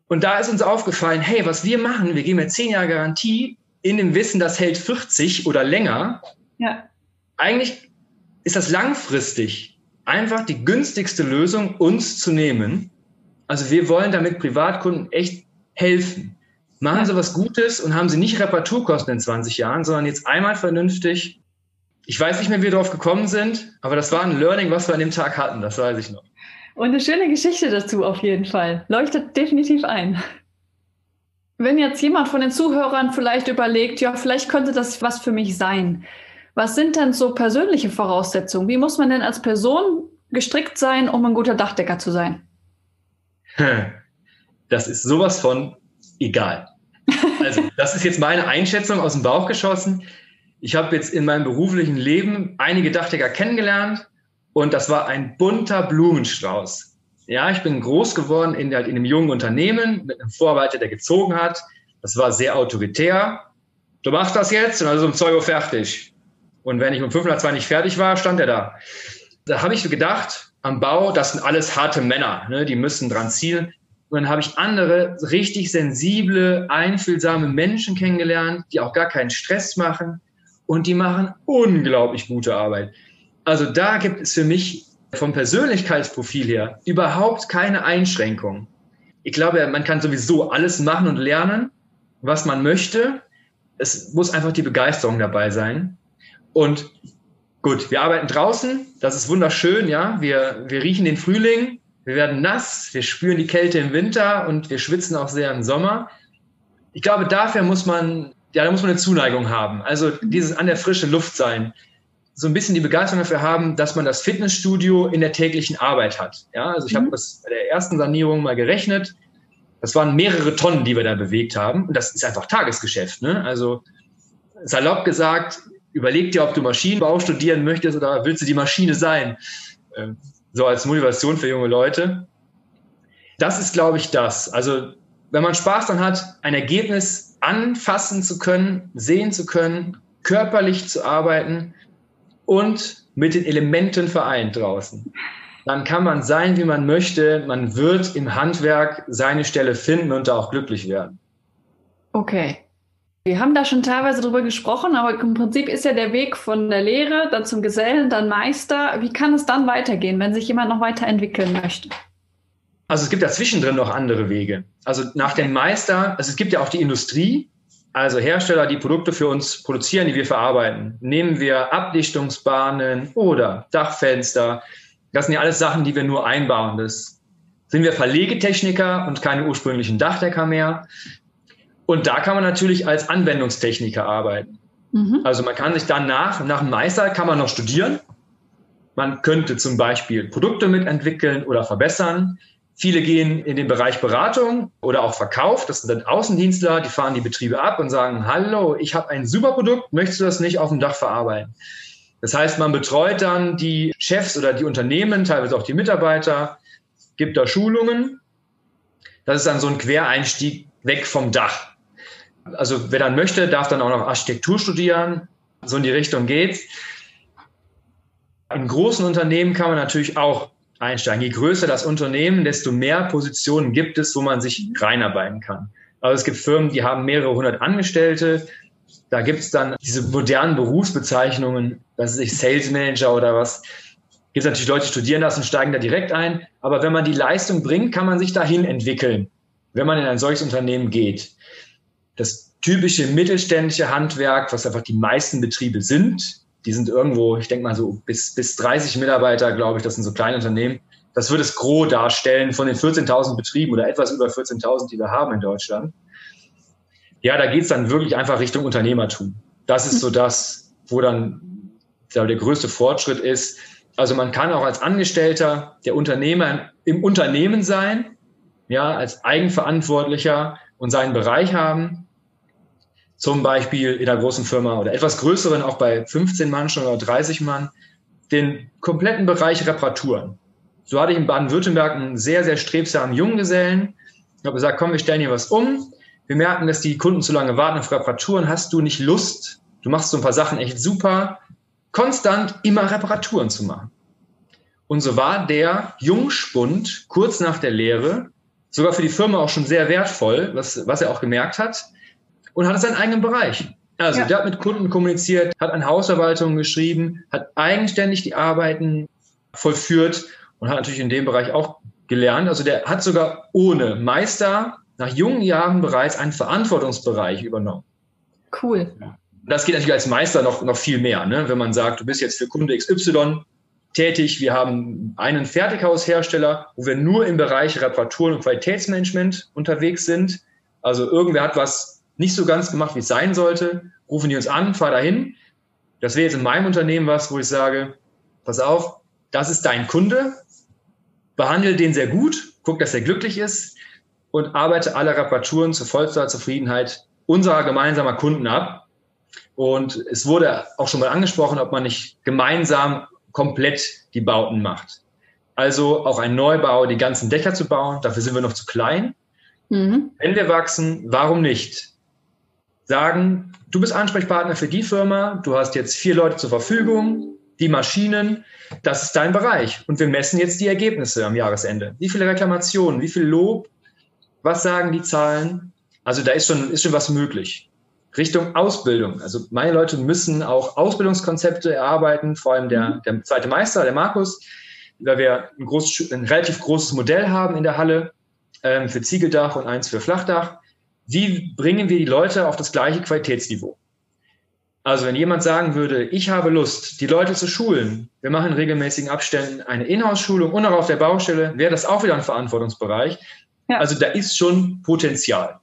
Und da ist uns aufgefallen, hey, was wir machen, wir geben mir 10 Jahre Garantie in dem Wissen, das hält 40 oder länger. Ja. Eigentlich ist das langfristig einfach die günstigste Lösung, uns zu nehmen. Also wir wollen damit Privatkunden echt helfen. Machen ja. sie was Gutes und haben sie nicht Reparaturkosten in 20 Jahren, sondern jetzt einmal vernünftig ich weiß nicht mehr, wie wir darauf gekommen sind, aber das war ein Learning, was wir an dem Tag hatten, das weiß ich noch. Und eine schöne Geschichte dazu auf jeden Fall. Leuchtet definitiv ein. Wenn jetzt jemand von den Zuhörern vielleicht überlegt, ja, vielleicht könnte das was für mich sein. Was sind denn so persönliche Voraussetzungen? Wie muss man denn als Person gestrickt sein, um ein guter Dachdecker zu sein? *laughs* Das ist sowas von egal. Also, das ist jetzt meine Einschätzung aus dem Bauch geschossen. Ich habe jetzt in meinem beruflichen Leben einige Dachdecker kennengelernt und das war ein bunter Blumenstrauß. Ja, ich bin groß geworden in, halt in einem jungen Unternehmen mit einem Vorarbeiter, der gezogen hat. Das war sehr autoritär. Du machst das jetzt und also um 2 Uhr fertig. Und wenn ich um 5 nach 2 nicht fertig war, stand er da. Da habe ich gedacht, am Bau, das sind alles harte Männer, ne? die müssen dran zielen. Und dann habe ich andere richtig sensible, einfühlsame Menschen kennengelernt, die auch gar keinen Stress machen und die machen unglaublich gute Arbeit. Also da gibt es für mich vom Persönlichkeitsprofil her überhaupt keine Einschränkung. Ich glaube, man kann sowieso alles machen und lernen, was man möchte. Es muss einfach die Begeisterung dabei sein. Und gut, wir arbeiten draußen. Das ist wunderschön, ja. Wir, wir riechen den Frühling. Wir werden nass. Wir spüren die Kälte im Winter und wir schwitzen auch sehr im Sommer. Ich glaube, dafür muss man, ja, da muss man eine Zuneigung haben. Also dieses an der frischen Luft sein. So ein bisschen die Begeisterung dafür haben, dass man das Fitnessstudio in der täglichen Arbeit hat. Ja, also ich mhm. habe das bei der ersten Sanierung mal gerechnet. Das waren mehrere Tonnen, die wir da bewegt haben. Und das ist einfach Tagesgeschäft. Ne? Also salopp gesagt, überleg dir, ob du Maschinenbau studieren möchtest oder willst du die Maschine sein? Ähm, so als Motivation für junge Leute. Das ist, glaube ich, das. Also, wenn man Spaß dann hat, ein Ergebnis anfassen zu können, sehen zu können, körperlich zu arbeiten und mit den Elementen vereint draußen, dann kann man sein, wie man möchte. Man wird im Handwerk seine Stelle finden und da auch glücklich werden. Okay. Wir haben da schon teilweise drüber gesprochen, aber im Prinzip ist ja der Weg von der Lehre, dann zum Gesellen, dann Meister. Wie kann es dann weitergehen, wenn sich jemand noch weiterentwickeln möchte? Also es gibt da zwischendrin noch andere Wege. Also nach dem Meister, also es gibt ja auch die Industrie, also Hersteller, die Produkte für uns produzieren, die wir verarbeiten. Nehmen wir Abdichtungsbahnen oder Dachfenster. Das sind ja alles Sachen, die wir nur einbauen. Das sind wir Verlegetechniker und keine ursprünglichen Dachdecker mehr. Und da kann man natürlich als Anwendungstechniker arbeiten. Mhm. Also man kann sich dann nach, nach dem Meister kann man noch studieren. Man könnte zum Beispiel Produkte mitentwickeln oder verbessern. Viele gehen in den Bereich Beratung oder auch Verkauf. Das sind dann Außendienstler, die fahren die Betriebe ab und sagen, hallo, ich habe ein super Produkt, möchtest du das nicht auf dem Dach verarbeiten? Das heißt, man betreut dann die Chefs oder die Unternehmen, teilweise auch die Mitarbeiter, gibt da Schulungen. Das ist dann so ein Quereinstieg weg vom Dach. Also wer dann möchte, darf dann auch noch Architektur studieren. So in die Richtung geht's. In großen Unternehmen kann man natürlich auch einsteigen. Je größer das Unternehmen, desto mehr Positionen gibt es, wo man sich reinarbeiten kann. Also es gibt Firmen, die haben mehrere hundert Angestellte. Da gibt es dann diese modernen Berufsbezeichnungen, das ist Sales Manager oder was. Gibt es natürlich Leute, die studieren das und steigen da direkt ein. Aber wenn man die Leistung bringt, kann man sich dahin entwickeln, wenn man in ein solches Unternehmen geht das typische mittelständische Handwerk, was einfach die meisten Betriebe sind. Die sind irgendwo, ich denke mal so bis, bis 30 Mitarbeiter, glaube ich, das sind so kleine Unternehmen. Das wird es Gros darstellen von den 14.000 Betrieben oder etwas über 14.000, die wir haben in Deutschland. Ja, da geht es dann wirklich einfach Richtung Unternehmertum. Das ist so das, wo dann der größte Fortschritt ist. Also man kann auch als Angestellter der Unternehmer im Unternehmen sein, ja, als Eigenverantwortlicher und seinen Bereich haben zum Beispiel in einer großen Firma oder etwas größeren, auch bei 15 Mann schon oder 30 Mann, den kompletten Bereich Reparaturen. So hatte ich in Baden-Württemberg einen sehr, sehr strebsamen Junggesellen. Ich habe gesagt, komm, wir stellen hier was um. Wir merken, dass die Kunden zu lange warten auf Reparaturen. Hast du nicht Lust? Du machst so ein paar Sachen echt super. Konstant immer Reparaturen zu machen. Und so war der Jungspund kurz nach der Lehre sogar für die Firma auch schon sehr wertvoll, was, was er auch gemerkt hat und hatte seinen eigenen Bereich. Also ja. der hat mit Kunden kommuniziert, hat an Hausverwaltungen geschrieben, hat eigenständig die Arbeiten vollführt und hat natürlich in dem Bereich auch gelernt. Also der hat sogar ohne Meister nach jungen Jahren bereits einen Verantwortungsbereich übernommen. Cool. Das geht natürlich als Meister noch, noch viel mehr. Ne? Wenn man sagt, du bist jetzt für Kunde XY tätig, wir haben einen Fertighaushersteller, wo wir nur im Bereich Reparaturen und Qualitätsmanagement unterwegs sind. Also irgendwer hat was nicht so ganz gemacht, wie es sein sollte, rufen die uns an, fahr dahin. Das wäre jetzt in meinem Unternehmen was, wo ich sage, pass auf, das ist dein Kunde, behandle den sehr gut, guck, dass er glücklich ist und arbeite alle Reparaturen zur vollster Zufriedenheit unserer gemeinsamer Kunden ab. Und es wurde auch schon mal angesprochen, ob man nicht gemeinsam komplett die Bauten macht. Also auch ein Neubau, die ganzen Dächer zu bauen. Dafür sind wir noch zu klein. Mhm. Wenn wir wachsen, warum nicht? Sagen, du bist Ansprechpartner für die Firma, du hast jetzt vier Leute zur Verfügung, die Maschinen, das ist dein Bereich. Und wir messen jetzt die Ergebnisse am Jahresende. Wie viele Reklamationen, wie viel Lob, was sagen die Zahlen? Also da ist schon, ist schon was möglich. Richtung Ausbildung. Also meine Leute müssen auch Ausbildungskonzepte erarbeiten, vor allem der, der zweite Meister, der Markus, weil wir ein, groß, ein relativ großes Modell haben in der Halle ähm, für Ziegeldach und eins für Flachdach. Wie bringen wir die Leute auf das gleiche Qualitätsniveau? Also wenn jemand sagen würde, ich habe Lust, die Leute zu schulen, wir machen in regelmäßigen Abständen eine Inhouse-Schulung und auch auf der Baustelle, wäre das auch wieder ein Verantwortungsbereich. Ja. Also da ist schon Potenzial.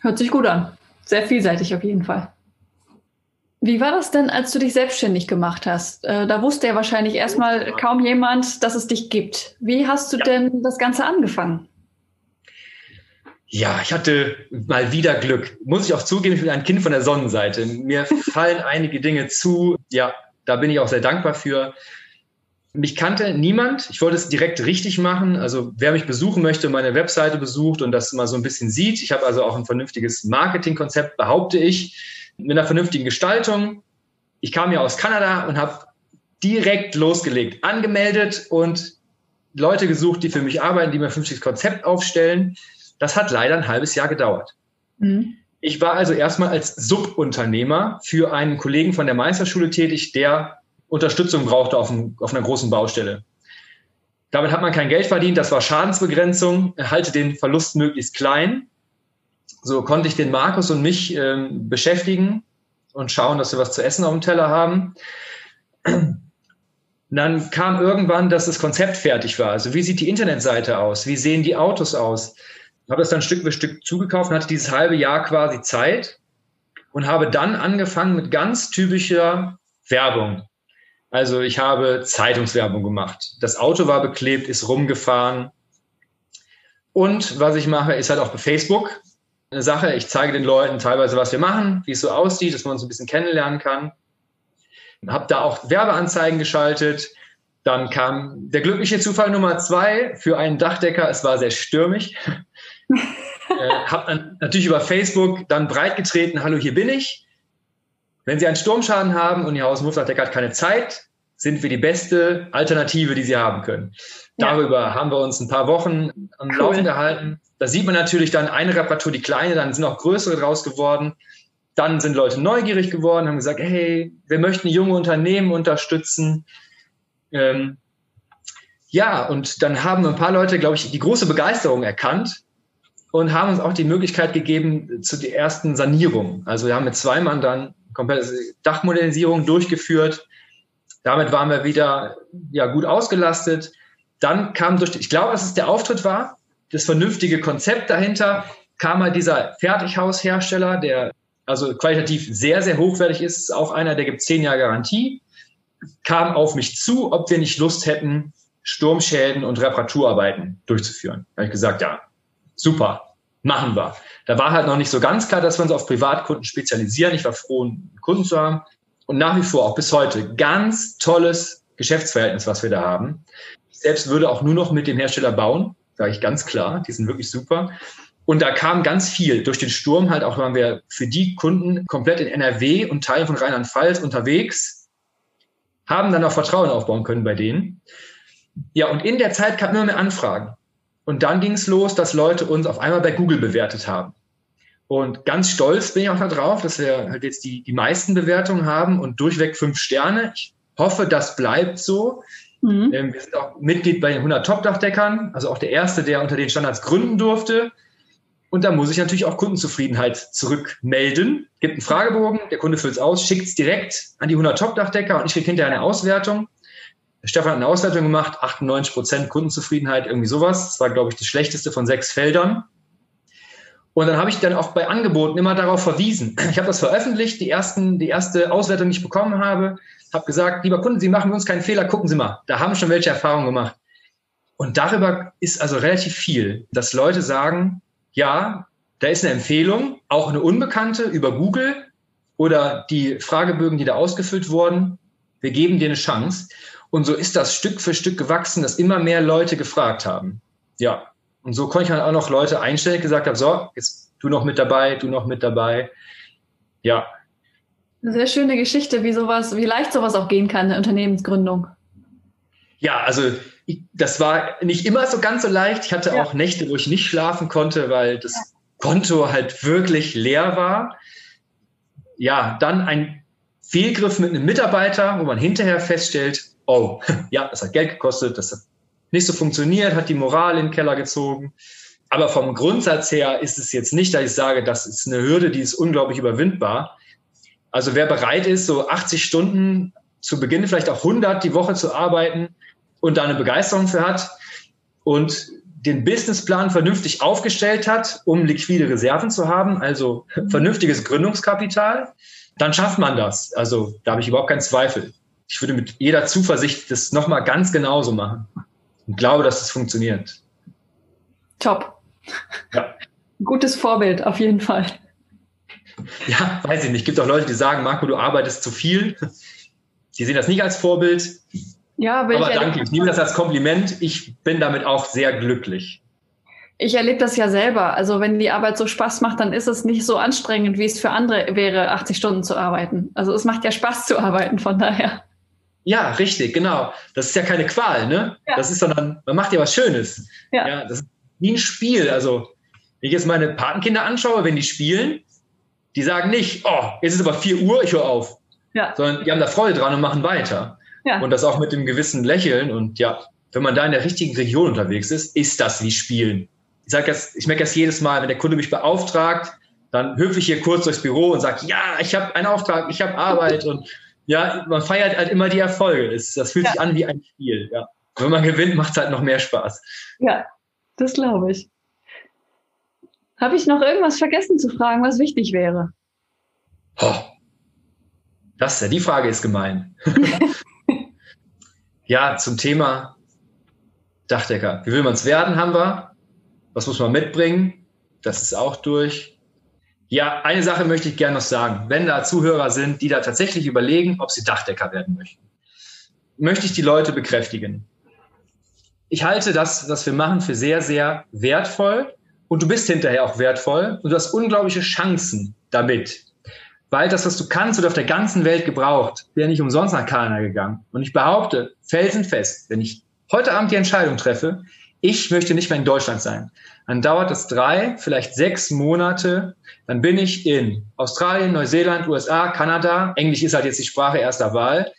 Hört sich gut an. Sehr vielseitig auf jeden Fall. Wie war das denn, als du dich selbstständig gemacht hast? Äh, da wusste ja wahrscheinlich erstmal kaum jemand, dass es dich gibt. Wie hast du ja. denn das Ganze angefangen? Ja, ich hatte mal wieder Glück. Muss ich auch zugeben, ich bin ein Kind von der Sonnenseite. Mir fallen *laughs* einige Dinge zu. Ja, da bin ich auch sehr dankbar für. Mich kannte niemand. Ich wollte es direkt richtig machen. Also wer mich besuchen möchte, meine Webseite besucht und das mal so ein bisschen sieht. Ich habe also auch ein vernünftiges Marketingkonzept, behaupte ich, mit einer vernünftigen Gestaltung. Ich kam ja aus Kanada und habe direkt losgelegt, angemeldet und Leute gesucht, die für mich arbeiten, die mir ein vernünftiges Konzept aufstellen. Das hat leider ein halbes Jahr gedauert. Mhm. Ich war also erstmal als Subunternehmer für einen Kollegen von der Meisterschule tätig, der Unterstützung brauchte auf, einem, auf einer großen Baustelle. Damit hat man kein Geld verdient, das war Schadensbegrenzung, halte den Verlust möglichst klein. So konnte ich den Markus und mich ähm, beschäftigen und schauen, dass wir was zu essen auf dem Teller haben. dann kam irgendwann, dass das Konzept fertig war. Also wie sieht die Internetseite aus? Wie sehen die Autos aus? Habe das dann Stück für Stück zugekauft und hatte dieses halbe Jahr quasi Zeit und habe dann angefangen mit ganz typischer Werbung. Also ich habe Zeitungswerbung gemacht. Das Auto war beklebt, ist rumgefahren. Und was ich mache, ist halt auch bei Facebook eine Sache. Ich zeige den Leuten teilweise, was wir machen, wie es so aussieht, dass man uns ein bisschen kennenlernen kann. Habe da auch Werbeanzeigen geschaltet. Dann kam der glückliche Zufall Nummer zwei für einen Dachdecker. Es war sehr stürmisch. Äh, habe natürlich über Facebook dann breitgetreten, hallo, hier bin ich. Wenn Sie einen Sturmschaden haben und Ihr Haus Muffdachdecker hat keine Zeit, sind wir die beste Alternative, die Sie haben können. Darüber ja. haben wir uns ein paar Wochen am cool. Laufen gehalten. Da sieht man natürlich dann eine Reparatur, die kleine, dann sind auch größere draus geworden. Dann sind Leute neugierig geworden, haben gesagt, hey, wir möchten junge Unternehmen unterstützen. Ähm, ja, und dann haben ein paar Leute, glaube ich, die große Begeisterung erkannt und haben uns auch die Möglichkeit gegeben zu der ersten Sanierung. Also wir haben mit zwei Mann dann komplette Dachmodernisierung durchgeführt. Damit waren wir wieder ja, gut ausgelastet. Dann kam durch, ich glaube, dass es der Auftritt war, das vernünftige Konzept dahinter, kam halt dieser Fertighaushersteller, der also qualitativ sehr, sehr hochwertig ist, ist auch einer, der gibt zehn Jahre Garantie, kam auf mich zu, ob wir nicht Lust hätten, Sturmschäden und Reparaturarbeiten durchzuführen. Da habe ich gesagt, ja, super, machen wir. Da war halt noch nicht so ganz klar, dass wir uns auf Privatkunden spezialisieren. Ich war froh, einen Kunden zu haben. Und nach wie vor, auch bis heute, ganz tolles Geschäftsverhältnis, was wir da haben. Ich selbst würde auch nur noch mit dem Hersteller bauen, sage ich ganz klar. Die sind wirklich super. Und da kam ganz viel durch den Sturm halt auch, waren wir für die Kunden komplett in NRW und Teilen von Rheinland-Pfalz unterwegs, haben dann auch Vertrauen aufbauen können bei denen. Ja, und in der Zeit kamen immer mehr Anfragen. Und dann ging es los, dass Leute uns auf einmal bei Google bewertet haben. Und ganz stolz bin ich auch darauf, dass wir halt jetzt die, die meisten Bewertungen haben und durchweg fünf Sterne. Ich hoffe, das bleibt so. Mhm. Ähm, wir sind auch Mitglied bei den 100 Top-Dachdeckern, also auch der erste, der unter den Standards gründen durfte. Und da muss ich natürlich auch Kundenzufriedenheit zurückmelden. Gibt einen Fragebogen, der Kunde füllt es aus, schickt es direkt an die 100 Top-Dachdecker und ich kriege hinterher eine Auswertung. Stefan hat eine Auswertung gemacht, 98 Prozent Kundenzufriedenheit, irgendwie sowas. Das war, glaube ich, das schlechteste von sechs Feldern. Und dann habe ich dann auch bei Angeboten immer darauf verwiesen. Ich habe das veröffentlicht, die, ersten, die erste Auswertung, die ich bekommen habe, habe gesagt, lieber Kunden, Sie machen uns keinen Fehler, gucken Sie mal. Da haben schon welche Erfahrungen gemacht. Und darüber ist also relativ viel, dass Leute sagen, ja, da ist eine Empfehlung, auch eine unbekannte über Google oder die Fragebögen, die da ausgefüllt wurden. Wir geben dir eine Chance. Und so ist das Stück für Stück gewachsen, dass immer mehr Leute gefragt haben. Ja. Und so konnte ich dann auch noch Leute einstellen, gesagt habe, so, jetzt du noch mit dabei, du noch mit dabei. Ja. Eine sehr schöne Geschichte, wie sowas, wie leicht sowas auch gehen kann, eine Unternehmensgründung. Ja, also das war nicht immer so ganz so leicht. Ich hatte ja. auch Nächte, wo ich nicht schlafen konnte, weil das ja. Konto halt wirklich leer war. Ja, dann ein Fehlgriff mit einem Mitarbeiter, wo man hinterher feststellt, oh, *laughs* ja, das hat Geld gekostet, das hat nicht so funktioniert, hat die Moral in den Keller gezogen. Aber vom Grundsatz her ist es jetzt nicht, dass ich sage, das ist eine Hürde, die ist unglaublich überwindbar. Also wer bereit ist, so 80 Stunden zu Beginn vielleicht auch 100 die Woche zu arbeiten und da eine Begeisterung für hat und den Businessplan vernünftig aufgestellt hat, um liquide Reserven zu haben, also *laughs* vernünftiges Gründungskapital, dann schafft man das. Also da habe ich überhaupt keinen Zweifel. Ich würde mit jeder Zuversicht das nochmal ganz genauso machen und glaube, dass es funktioniert. Top. Ja. *laughs* Gutes Vorbild, auf jeden Fall. Ja, weiß ich nicht. Es gibt auch Leute, die sagen, Marco, du arbeitest zu viel. Die sehen das nicht als Vorbild. Ja, aber, aber ich danke. Ich nehme das als Kompliment. Ich bin damit auch sehr glücklich. Ich erlebe das ja selber. Also wenn die Arbeit so Spaß macht, dann ist es nicht so anstrengend, wie es für andere wäre, 80 Stunden zu arbeiten. Also es macht ja Spaß zu arbeiten, von daher. Ja, richtig, genau. Das ist ja keine Qual, ne? Ja. Das ist sondern, man macht ja was Schönes. Ja. ja. Das ist wie ein Spiel. Also, wenn ich jetzt meine Patenkinder anschaue, wenn die spielen, die sagen nicht, oh, jetzt ist aber 4 Uhr, ich höre auf. Ja. Sondern die haben da Freude dran und machen weiter. Ja. Und das auch mit dem gewissen Lächeln. Und ja, wenn man da in der richtigen Region unterwegs ist, ist das wie Spielen. Ich sage das, ich merke das jedes Mal, wenn der Kunde mich beauftragt, dann hüpfe ich hier kurz durchs Büro und sage, ja, ich habe einen Auftrag, ich habe Arbeit und ja, man feiert halt immer die Erfolge. Das, das fühlt ja. sich an wie ein Spiel. Ja. Wenn man gewinnt, macht es halt noch mehr Spaß. Ja, das glaube ich. Habe ich noch irgendwas vergessen zu fragen, was wichtig wäre? Oh, das ja, die Frage ist gemein. *laughs* ja, zum Thema Dachdecker. Wie will man es werden, haben wir. Was muss man mitbringen? Das ist auch durch. Ja, eine Sache möchte ich gerne noch sagen. Wenn da Zuhörer sind, die da tatsächlich überlegen, ob sie Dachdecker werden möchten, möchte ich die Leute bekräftigen. Ich halte das, was wir machen, für sehr, sehr wertvoll. Und du bist hinterher auch wertvoll. Und du hast unglaubliche Chancen damit. Weil das, was du kannst, wird auf der ganzen Welt gebraucht. Wäre nicht umsonst nach Kanada gegangen. Und ich behaupte, felsenfest, wenn ich heute Abend die Entscheidung treffe, ich möchte nicht mehr in Deutschland sein. Dann dauert es drei, vielleicht sechs Monate. Dann bin ich in Australien, Neuseeland, USA, Kanada. Englisch ist halt jetzt die Sprache erster Wahl.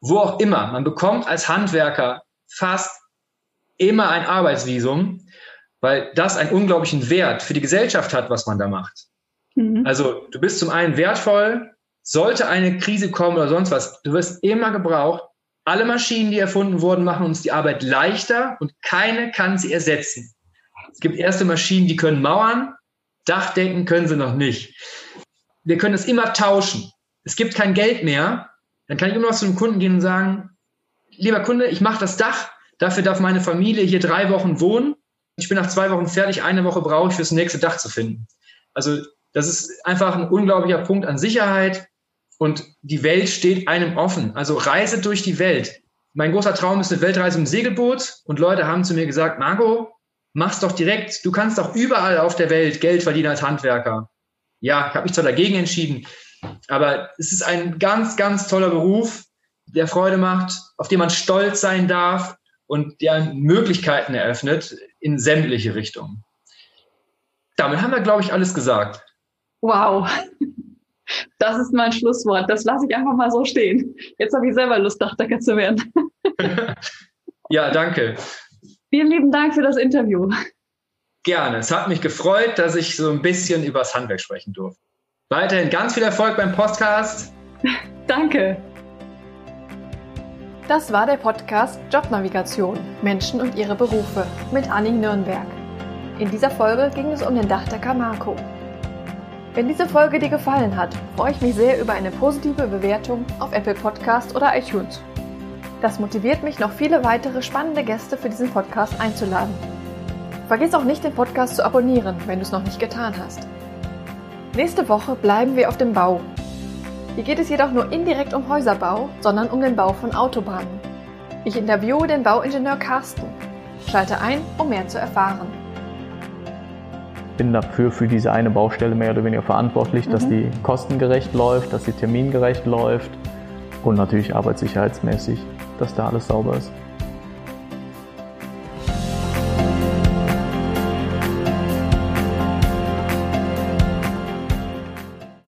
Wo auch immer. Man bekommt als Handwerker fast immer ein Arbeitsvisum, weil das einen unglaublichen Wert für die Gesellschaft hat, was man da macht. Mhm. Also du bist zum einen wertvoll, sollte eine Krise kommen oder sonst was, du wirst immer gebraucht. Alle Maschinen, die erfunden wurden, machen uns die Arbeit leichter und keine kann sie ersetzen. Es gibt erste Maschinen, die können Mauern, Dachdecken können sie noch nicht. Wir können es immer tauschen. Es gibt kein Geld mehr. Dann kann ich immer noch zu einem Kunden gehen und sagen, lieber Kunde, ich mache das Dach, dafür darf meine Familie hier drei Wochen wohnen. Ich bin nach zwei Wochen fertig, eine Woche brauche ich fürs nächste Dach zu finden. Also das ist einfach ein unglaublicher Punkt an Sicherheit und die Welt steht einem offen. Also reise durch die Welt. Mein großer Traum ist eine Weltreise im Segelboot und Leute haben zu mir gesagt, Marco, mach's doch direkt. Du kannst doch überall auf der Welt Geld verdienen als Handwerker. Ja, ich habe mich zwar dagegen entschieden, aber es ist ein ganz, ganz toller Beruf, der Freude macht, auf den man stolz sein darf und der Möglichkeiten eröffnet in sämtliche Richtungen. Damit haben wir, glaube ich, alles gesagt. Wow. Das ist mein Schlusswort. Das lasse ich einfach mal so stehen. Jetzt habe ich selber Lust, Dachdecker zu werden. *laughs* ja, danke. Vielen lieben Dank für das Interview. Gerne. Es hat mich gefreut, dass ich so ein bisschen über das Handwerk sprechen durfte. Weiterhin ganz viel Erfolg beim Podcast. *laughs* Danke. Das war der Podcast Jobnavigation Menschen und ihre Berufe mit Anning Nürnberg. In dieser Folge ging es um den Dachdecker Marco. Wenn diese Folge dir gefallen hat, freue ich mich sehr über eine positive Bewertung auf Apple Podcast oder iTunes. Das motiviert mich, noch viele weitere spannende Gäste für diesen Podcast einzuladen. Vergiss auch nicht, den Podcast zu abonnieren, wenn du es noch nicht getan hast. Nächste Woche bleiben wir auf dem Bau. Hier geht es jedoch nur indirekt um Häuserbau, sondern um den Bau von Autobahnen. Ich interviewe den Bauingenieur Carsten. Schalte ein, um mehr zu erfahren bin dafür für diese eine Baustelle mehr oder weniger verantwortlich, mhm. dass die kostengerecht läuft, dass sie termingerecht läuft und natürlich arbeitssicherheitsmäßig, dass da alles sauber ist.